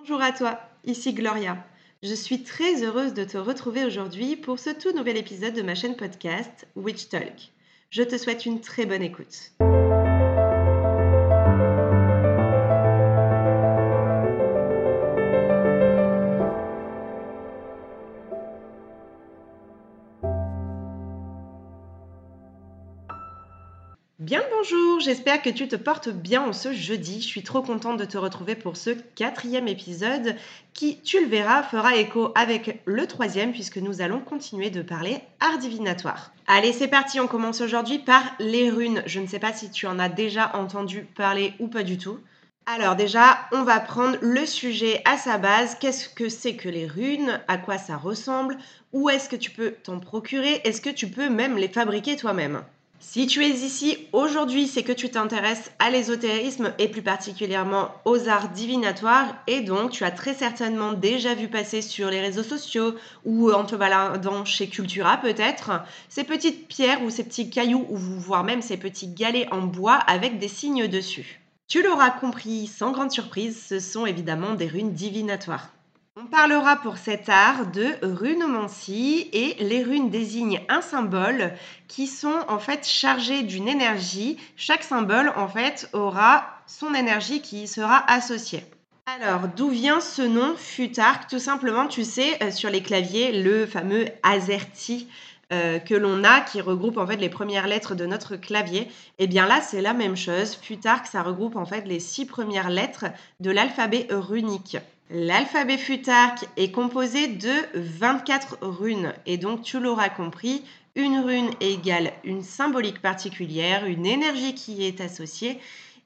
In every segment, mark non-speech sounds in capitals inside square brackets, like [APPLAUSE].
Bonjour à toi, ici Gloria. Je suis très heureuse de te retrouver aujourd'hui pour ce tout nouvel épisode de ma chaîne podcast Witch Talk. Je te souhaite une très bonne écoute. Bonjour, j'espère que tu te portes bien en ce jeudi. Je suis trop contente de te retrouver pour ce quatrième épisode qui, tu le verras, fera écho avec le troisième puisque nous allons continuer de parler art divinatoire. Allez, c'est parti, on commence aujourd'hui par les runes. Je ne sais pas si tu en as déjà entendu parler ou pas du tout. Alors déjà, on va prendre le sujet à sa base. Qu'est-ce que c'est que les runes? À quoi ça ressemble? Où est-ce que tu peux t'en procurer? Est-ce que tu peux même les fabriquer toi-même? Si tu es ici aujourd'hui, c'est que tu t'intéresses à l'ésotérisme et plus particulièrement aux arts divinatoires et donc tu as très certainement déjà vu passer sur les réseaux sociaux ou en te baladant chez Cultura peut-être ces petites pierres ou ces petits cailloux ou voire même ces petits galets en bois avec des signes dessus. Tu l'auras compris sans grande surprise, ce sont évidemment des runes divinatoires. On parlera pour cet art de runomancie et les runes désignent un symbole qui sont en fait chargés d'une énergie. Chaque symbole en fait aura son énergie qui y sera associée. Alors, d'où vient ce nom Futark Tout simplement, tu sais, euh, sur les claviers, le fameux AZERTY euh, que l'on a qui regroupe en fait les premières lettres de notre clavier. Et eh bien là, c'est la même chose. Futark, ça regroupe en fait les six premières lettres de l'alphabet runique. L'alphabet futark est composé de 24 runes et donc tu l'auras compris, une rune égale une symbolique particulière, une énergie qui est associée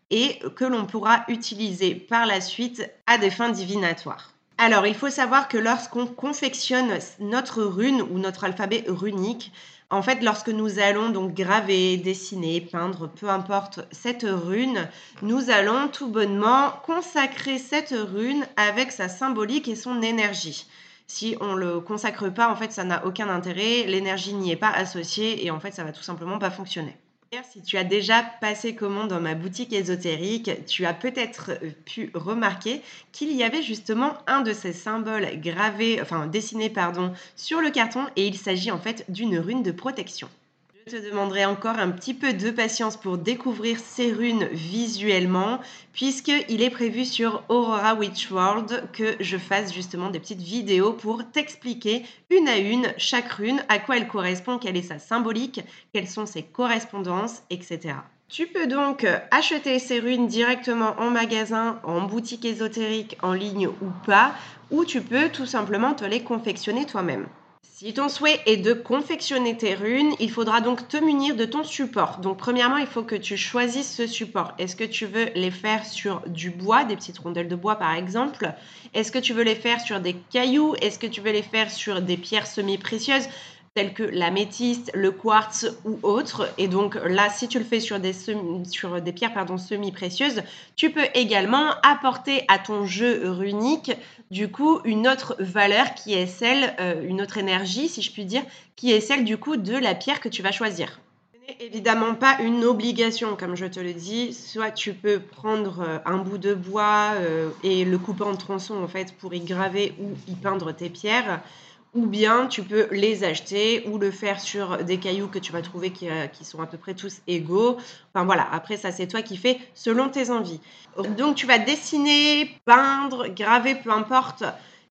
et que l'on pourra utiliser par la suite à des fins divinatoires. Alors, il faut savoir que lorsqu'on confectionne notre rune ou notre alphabet runique, en fait, lorsque nous allons donc graver, dessiner, peindre, peu importe cette rune, nous allons tout bonnement consacrer cette rune avec sa symbolique et son énergie. Si on le consacre pas, en fait, ça n'a aucun intérêt, l'énergie n'y est pas associée et en fait, ça va tout simplement pas fonctionner. Si tu as déjà passé commande dans ma boutique ésotérique, tu as peut-être euh, pu remarquer qu'il y avait justement un de ces symboles gravés, enfin dessinés pardon, sur le carton et il s'agit en fait d'une rune de protection. Je te demanderai encore un petit peu de patience pour découvrir ces runes visuellement, puisqu'il est prévu sur Aurora Witch World que je fasse justement des petites vidéos pour t'expliquer une à une chaque rune, à quoi elle correspond, quelle est sa symbolique, quelles sont ses correspondances, etc. Tu peux donc acheter ces runes directement en magasin, en boutique ésotérique, en ligne ou pas, ou tu peux tout simplement te les confectionner toi-même. Si ton souhait est de confectionner tes runes, il faudra donc te munir de ton support. Donc premièrement, il faut que tu choisisses ce support. Est-ce que tu veux les faire sur du bois, des petites rondelles de bois par exemple? Est-ce que tu veux les faire sur des cailloux? Est-ce que tu veux les faire sur des pierres semi-précieuses? Telles que la métiste, le quartz ou autre. Et donc là, si tu le fais sur des, sur des pierres semi-précieuses, tu peux également apporter à ton jeu runique du coup une autre valeur qui est celle, euh, une autre énergie si je puis dire, qui est celle du coup de la pierre que tu vas choisir. Ce n'est évidemment pas une obligation comme je te le dis, soit tu peux prendre euh, un bout de bois euh, et le couper en tronçons en fait pour y graver ou y peindre tes pierres ou bien tu peux les acheter ou le faire sur des cailloux que tu vas trouver qui, euh, sont à peu près tous égaux. Enfin voilà, après ça c'est toi qui fais selon tes envies. Donc tu vas dessiner, peindre, graver, peu importe,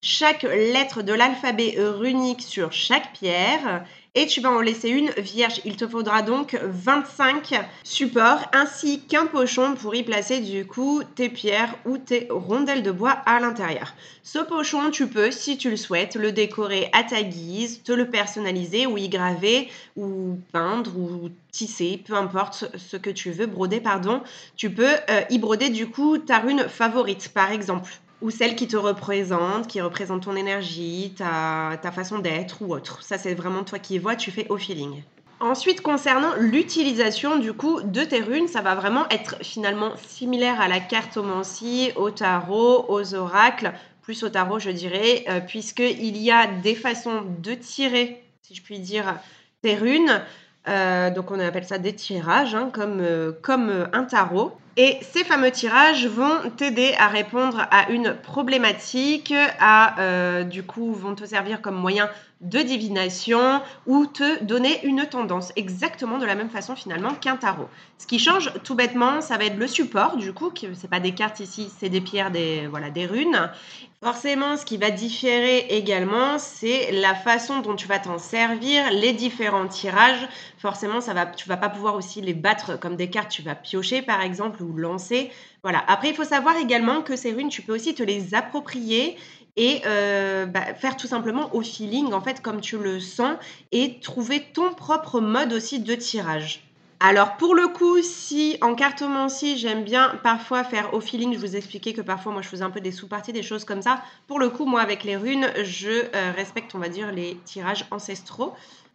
chaque lettre de l'alphabet runique sur chaque pierre et tu vas en laisser une vierge. Il te faudra donc 25 supports ainsi qu'un pochon pour y placer du coup tes pierres ou tes rondelles de bois à l'intérieur. Ce pochon, tu peux, si tu le souhaites, le décorer à ta guise, te le personnaliser ou y graver ou peindre ou tisser, peu importe ce que tu veux, broder, pardon. Tu peux euh, y broder du coup ta rune favorite, par exemple ou celle qui te représente, qui représente ton énergie, ta, ta façon d'être ou autre. Ça, c'est vraiment toi qui vois, tu fais au feeling. Ensuite, concernant l'utilisation du coup de tes runes, ça va vraiment être finalement similaire à la cartomancie, au tarot, aux oracles, plus au tarot je dirais, euh, puisqu'il y a des façons de tirer, si je puis dire, tes runes. Euh, donc on appelle ça des tirages, hein, comme, euh, comme un tarot. Et ces fameux tirages vont t'aider à répondre à une problématique, à euh, du coup vont te servir comme moyen de divination ou te donner une tendance, exactement de la même façon finalement qu'un tarot. Ce qui change tout bêtement, ça va être le support, du coup, ce c'est pas des cartes ici, c'est des pierres, des, voilà, des runes. Forcément, ce qui va différer également, c'est la façon dont tu vas t'en servir, les différents tirages. Forcément, ça va, tu vas pas pouvoir aussi les battre comme des cartes, tu vas piocher par exemple lancer. Voilà. Après, il faut savoir également que ces runes, tu peux aussi te les approprier et euh, bah, faire tout simplement au feeling, en fait, comme tu le sens, et trouver ton propre mode aussi de tirage. Alors pour le coup, si en cartomancie, j'aime bien parfois faire au feeling, je vous expliquais que parfois moi je faisais un peu des sous-parties, des choses comme ça. Pour le coup, moi avec les runes, je euh, respecte, on va dire, les tirages ancestraux.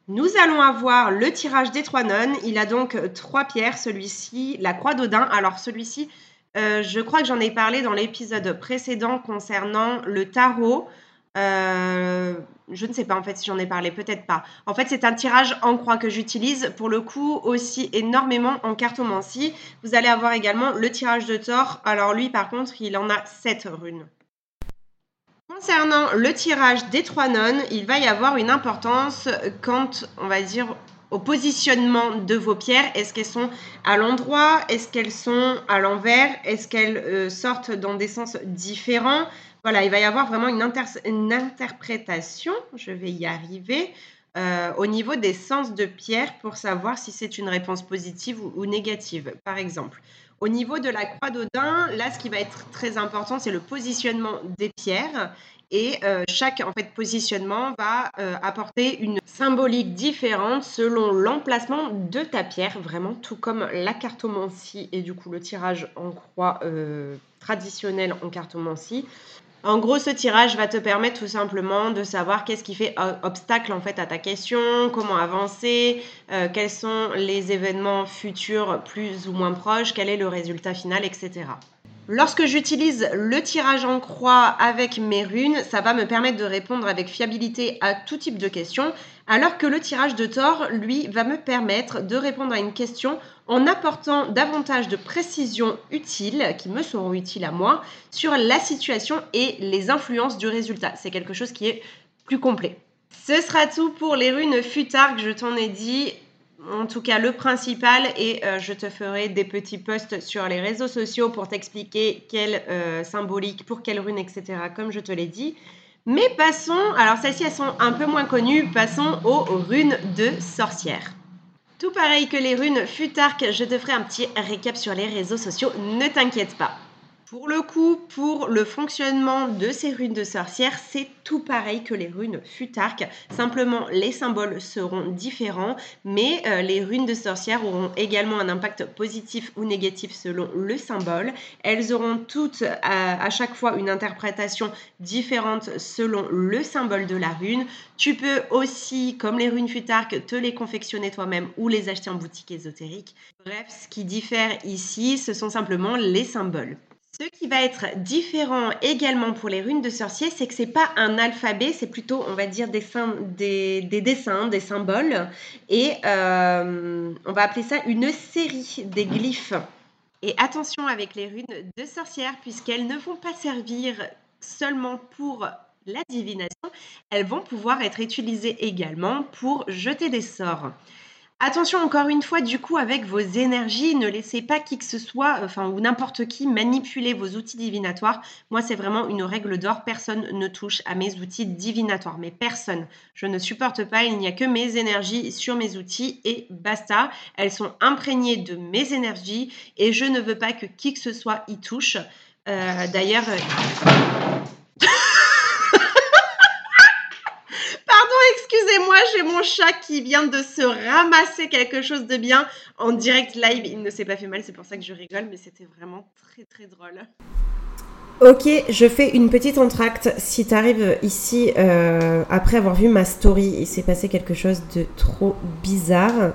Nous allons avoir le tirage des trois nonnes. Il a donc trois pierres, celui-ci, la croix d'Odin. Alors celui-ci, euh, je crois que j'en ai parlé dans l'épisode précédent concernant le tarot. Euh, je ne sais pas en fait si j'en ai parlé, peut-être pas. En fait, c'est un tirage en croix que j'utilise pour le coup aussi énormément en cartomancie. Vous allez avoir également le tirage de Thor. Alors lui, par contre, il en a 7 runes. Concernant le tirage des trois nonnes, il va y avoir une importance quand, on va dire, au positionnement de vos pierres. Est-ce qu'elles sont à l'endroit? Est-ce qu'elles sont à l'envers? Est-ce qu'elles euh, sortent dans des sens différents? Voilà, il va y avoir vraiment une, interprétation, je vais y arriver, euh, au niveau des sens de pierre pour savoir si c'est une réponse positive ou, négative, par exemple. Au niveau de la croix d'Odin, là, ce qui va être très important, c'est le positionnement des pierres. Et euh, chaque en fait, positionnement va euh, apporter une symbolique différente selon l'emplacement de ta pierre, vraiment tout comme la cartomancie et du coup le tirage en croix euh, traditionnel en cartomancie. En gros, ce tirage va te permettre tout simplement de savoir qu'est-ce qui fait obstacle en fait à ta question, comment avancer, quels sont les événements futurs plus ou moins proches, quel est le résultat final, etc. Lorsque j'utilise le tirage en croix avec mes runes, ça va me permettre de répondre avec fiabilité à tout type de questions, alors que le tirage de Thor, lui, va me permettre de répondre à une question en apportant davantage de précisions utiles, qui me seront utiles à moi, sur la situation et les influences du résultat. C'est quelque chose qui est plus complet. Ce sera tout pour les runes Futark, je t'en ai dit en tout cas le principal et euh, je te ferai des petits posts sur les réseaux sociaux pour t'expliquer quelle euh, symbolique, pour quelle rune, etc. comme je te l'ai dit. Mais passons, alors celles-ci elles sont un peu moins connues, passons aux runes de sorcières. Tout pareil que les runes Futark, je te ferai un petit récap sur les réseaux sociaux, ne t'inquiète pas. Pour le coup, pour le fonctionnement de ces runes de sorcière, c'est tout pareil que les runes Futark. Simplement, les symboles seront différents, mais euh, les runes de sorcière auront également un impact positif ou négatif selon le symbole. Elles auront toutes à, chaque fois une interprétation différente selon le symbole de la rune. Tu peux aussi, comme les runes Futark, te les confectionner toi-même ou les acheter en boutique ésotérique. Bref, ce qui diffère ici, ce sont simplement les symboles. Ce qui va être différent également pour les runes de sorcier, c'est que c'est pas un alphabet, c'est plutôt, on va dire, des, des, dessins, des symboles. Et euh, on va appeler ça une série des glyphes. Et attention avec les runes de sorcière, puisqu'elles ne vont pas servir seulement pour la divination, elles vont pouvoir être utilisées également pour jeter des sorts. Attention encore une fois, du coup, avec vos énergies, ne laissez pas qui que ce soit, enfin, ou n'importe qui manipuler vos outils divinatoires. Moi, c'est vraiment une règle d'or. Personne ne touche à mes outils divinatoires, mais personne. Je ne supporte pas. Il n'y a que mes énergies sur mes outils et basta. Elles sont imprégnées de mes énergies et je ne veux pas que qui que ce soit y touche. Euh, d'ailleurs. Excusez-moi, j'ai mon chat qui vient de se ramasser quelque chose de bien en direct live. Il ne s'est pas fait mal, c'est pour ça que je rigole, mais c'était vraiment très très drôle. Ok, je fais une petite entracte. Si tu arrives ici euh, après avoir vu ma story, il s'est passé quelque chose de trop bizarre.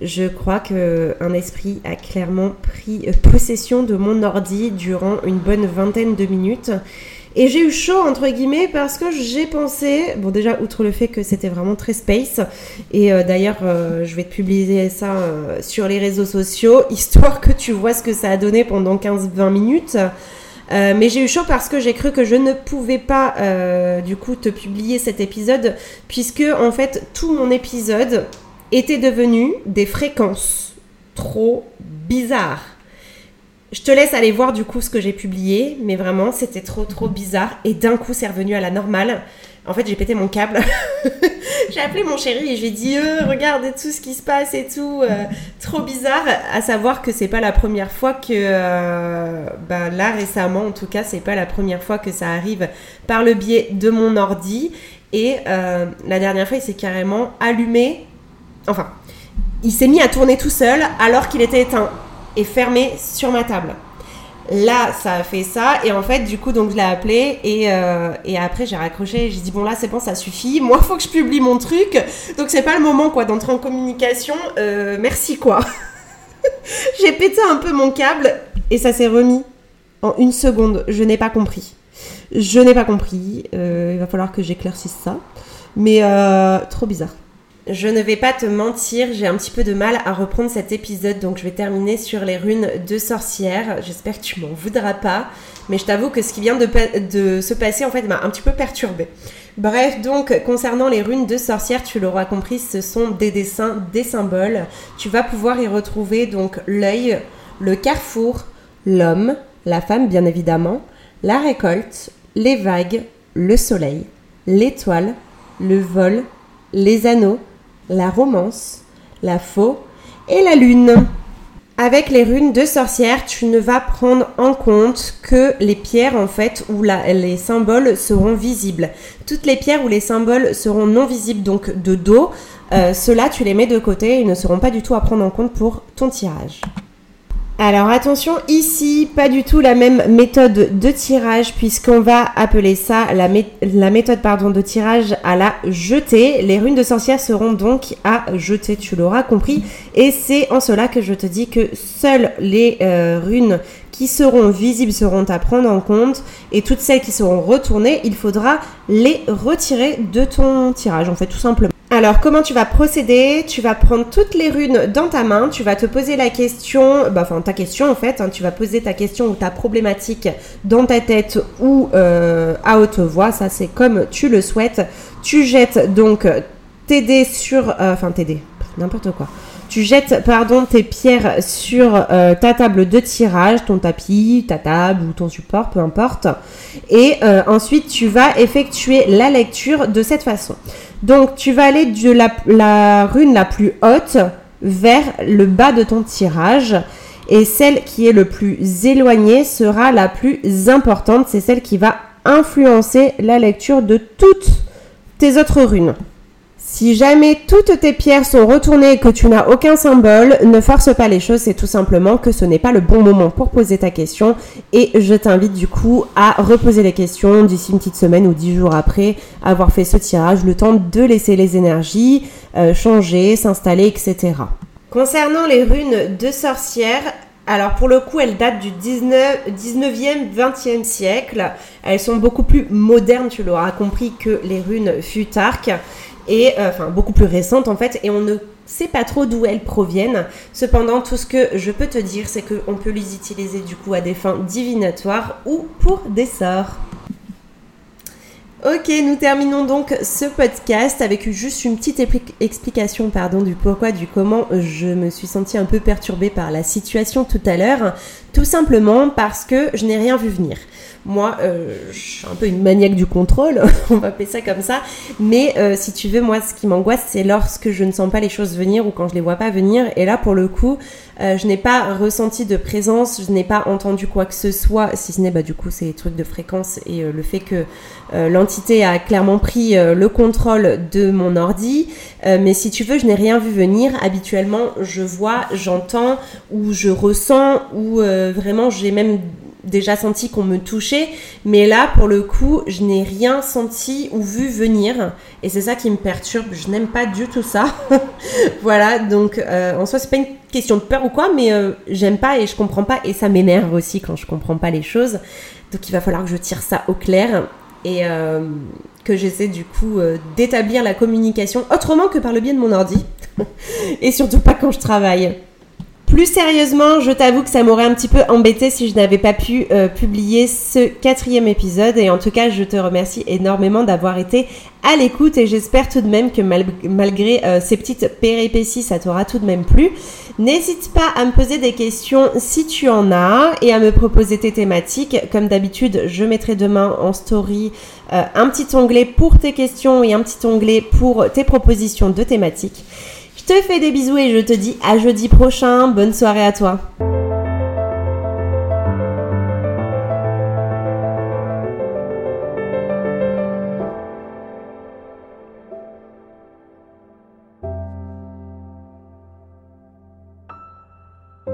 Je crois que un esprit a clairement pris possession de mon ordi durant une bonne vingtaine de minutes Et j'ai eu chaud, entre guillemets, parce que j'ai pensé, bon déjà, outre le fait que c'était vraiment très space, et euh, d'ailleurs, euh, je vais te publier ça euh, sur les réseaux sociaux, [LAUGHS] histoire que tu vois ce que ça a donné pendant 15-20 minutes. mais j'ai eu chaud parce que j'ai cru que je ne pouvais pas du coup te publier cet épisode puisque en fait tout mon épisode était devenu des fréquences trop bizarres. Je te laisse aller voir du coup ce que j'ai publié, mais vraiment c'était trop trop bizarre et d'un coup c'est revenu à la normale. En fait j'ai pété mon câble. [LAUGHS] j'ai appelé mon chéri et j'ai dit euh, regarde tout ce qui se passe et tout, euh, trop bizarre. À savoir que c'est pas la première fois que, euh, ben là récemment en tout cas c'est pas la première fois que ça arrive par le biais de mon ordi. Et la dernière fois il s'est carrément allumé, enfin il s'est mis à tourner tout seul alors qu'il était éteint est fermé sur ma table. Là, ça a fait ça. Et en fait, du coup, donc je l'ai appelé. Et, euh, et après, j'ai raccroché. J'ai dit, bon, là, c'est bon, ça suffit. [LAUGHS] Moi, faut que je publie mon truc. Donc, c'est pas le moment, quoi, d'entrer en communication. Euh, merci, quoi. [LAUGHS] j'ai pété un peu mon câble. Et ça s'est remis en une seconde. Je n'ai pas compris. Je n'ai pas compris. Euh, il va falloir que j'éclaircisse ça. Mais trop bizarre. Je ne vais pas te mentir, j'ai un petit peu de mal à reprendre cet épisode, donc je vais terminer sur les runes de sorcière. J'espère que tu m'en voudras pas, mais je t'avoue que ce qui vient de, se passer en fait m'a un petit peu perturbée. Bref, donc concernant les runes de sorcière, tu l'auras compris, ce sont des dessins, des symboles. Tu vas pouvoir y retrouver donc l'œil, le carrefour, l'homme, la femme bien évidemment, la récolte, les vagues, le soleil, l'étoile, le vol, les anneaux, la romance, la faux et la lune. Avec les runes de sorcière, tu ne vas prendre en compte que les pierres en fait où les symboles seront visibles. Toutes les pierres où les symboles seront non visibles, donc de dos, euh, ceux-là tu les mets de côté et ne seront pas du tout à prendre en compte pour ton tirage. Alors attention, ici, pas du tout la même méthode de tirage puisqu'on va appeler ça la, méthode pardon, de tirage à la jetée. Les runes de sorcière seront donc à jeter, tu l'auras compris. Et c'est en cela que je te dis que seules les euh, runes qui seront visibles seront à prendre en compte et toutes celles qui seront retournées, il faudra les retirer de ton tirage, en fait, tout simplement. Alors, comment tu vas procéder? Tu vas prendre toutes les runes dans ta main, tu vas te poser la question, bah, enfin ta question en fait, hein, tu vas poser ta question ou ta problématique dans ta tête ou euh, à haute voix, ça c'est comme tu le souhaites. Tu jettes donc tes sur, euh, enfin t'aider, n'importe quoi. Tu jettes pardon tes pierres sur euh, ta table de tirage, ton tapis, ta table ou ton support, peu importe. Et ensuite tu vas effectuer la lecture de cette façon. Donc tu vas aller de la, rune la plus haute vers le bas de ton tirage et celle qui est le plus éloignée sera la plus importante. C'est celle qui va influencer la lecture de toutes tes autres runes. Si jamais toutes tes pierres sont retournées et que tu n'as aucun symbole, ne force pas les choses, c'est tout simplement que ce n'est pas le bon moment pour poser ta question et je t'invite du coup à reposer les questions d'ici une petite semaine ou dix jours après avoir fait ce tirage, le temps de laisser les énergies euh, changer, s'installer, etc. Concernant les runes de sorcière, alors pour le coup, elles datent du 19, 19e, 20e siècle. Elles sont beaucoup plus modernes, tu l'auras compris, que les runes Futark et euh, enfin beaucoup plus récentes en fait, et on ne sait pas trop d'où elles proviennent. Cependant, tout ce que je peux te dire, c'est qu'on peut les utiliser du coup à des fins divinatoires ou pour des sorts. Ok, nous terminons donc ce podcast avec juste une petite explication pardon, du pourquoi, du comment je me suis sentie un peu perturbée par la situation tout à l'heure. Tout simplement parce que je n'ai rien vu venir. Moi, euh, je suis un peu une maniaque du contrôle, [LAUGHS] on va appeler ça comme ça. Mais euh, si tu veux, moi, ce qui m'angoisse, c'est lorsque je ne sens pas les choses venir ou quand je les vois pas venir. Et là, pour le coup, euh, je n'ai pas ressenti de présence, je n'ai pas entendu quoi que ce soit, si ce n'est, bah, du coup, ces trucs de fréquence et le fait que l'entité a clairement pris le contrôle de mon ordi. mais si tu veux, je n'ai rien vu venir. Habituellement, je vois, j'entends ou je ressens ou vraiment j'ai même déjà senti qu'on me touchait, mais là, pour le coup, je n'ai rien senti ou vu venir, et c'est ça qui me perturbe. Je n'aime pas du tout ça. [LAUGHS] voilà, donc euh, en soi, c'est pas une question de peur ou quoi, mais euh, j'aime pas et je comprends pas, et ça m'énerve aussi quand je comprends pas les choses. Donc il va falloir que je tire ça au clair et que j'essaie du coup d'établir la communication autrement que par le biais de mon ordi. [LAUGHS] et surtout pas quand je travaille. Plus sérieusement, je t'avoue que ça m'aurait un petit peu embêté si je n'avais pas pu euh, publier ce quatrième épisode. Et en tout cas, je te remercie énormément d'avoir été à l'écoute et j'espère tout de même que malgré euh, ces petites péripéties, ça t'aura tout de même plu. N'hésite pas à me poser des questions si tu en as et à me proposer tes thématiques. Comme d'habitude, je mettrai demain en story euh, un petit onglet pour tes questions et un petit onglet pour tes propositions de thématiques. Je te fais des bisous et je te dis à jeudi prochain. Bonne soirée à toi.